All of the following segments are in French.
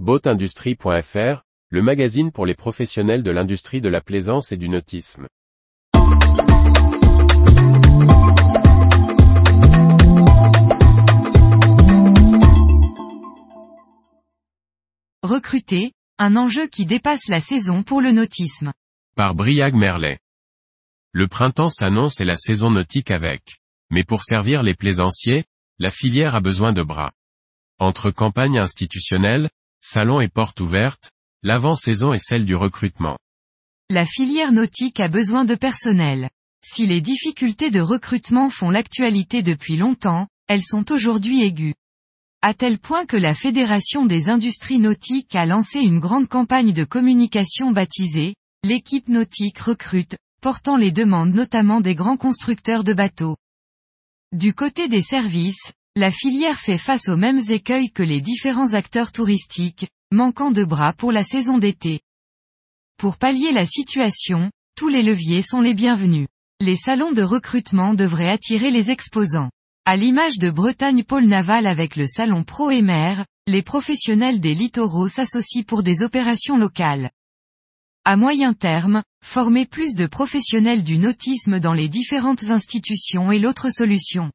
Boatindustrie.fr, le magazine pour les professionnels de l'industrie de la plaisance et du nautisme. Recruter, un enjeu qui dépasse la saison pour le nautisme. Par Briag Merlet. Le printemps s'annonce et la saison nautique avec. Mais pour servir les plaisanciers, la filière a besoin de bras. Entre campagne institutionnelle, salons et portes ouvertes, l'avant-saison est celle du recrutement. La filière nautique a besoin de personnel. Si les difficultés de recrutement font l'actualité depuis longtemps, elles sont aujourd'hui aiguës. À tel point que la Fédération des industries nautiques a lancé une grande campagne de communication baptisée, l'équipe nautique recrute, portant les demandes notamment des grands constructeurs de bateaux. Du côté des services, la filière fait face aux mêmes écueils que les différents acteurs touristiques, manquant de bras pour la saison d'été. Pour pallier la situation, tous les leviers sont les bienvenus. Les salons de recrutement devraient attirer les exposants. À l'image de Bretagne Pôle Naval avec le salon Pro et les professionnels des littoraux s'associent pour des opérations locales. À moyen terme, former plus de professionnels du nautisme dans les différentes institutions est l'autre solution.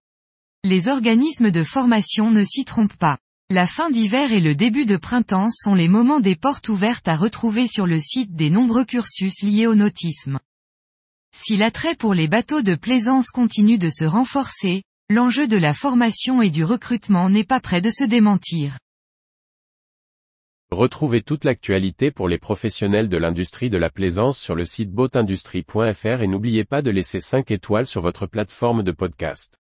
Les organismes de formation ne s'y trompent pas. La fin d'hiver et le début de printemps sont les moments des portes ouvertes à retrouver sur le site des nombreux cursus liés au nautisme. Si l'attrait pour les bateaux de plaisance continue de se renforcer, l'enjeu de la formation et du recrutement n'est pas près de se démentir. Retrouvez toute l'actualité pour les professionnels de l'industrie de la plaisance sur le site boatindustrie.fr et n'oubliez pas de laisser 5 étoiles sur votre plateforme de podcast.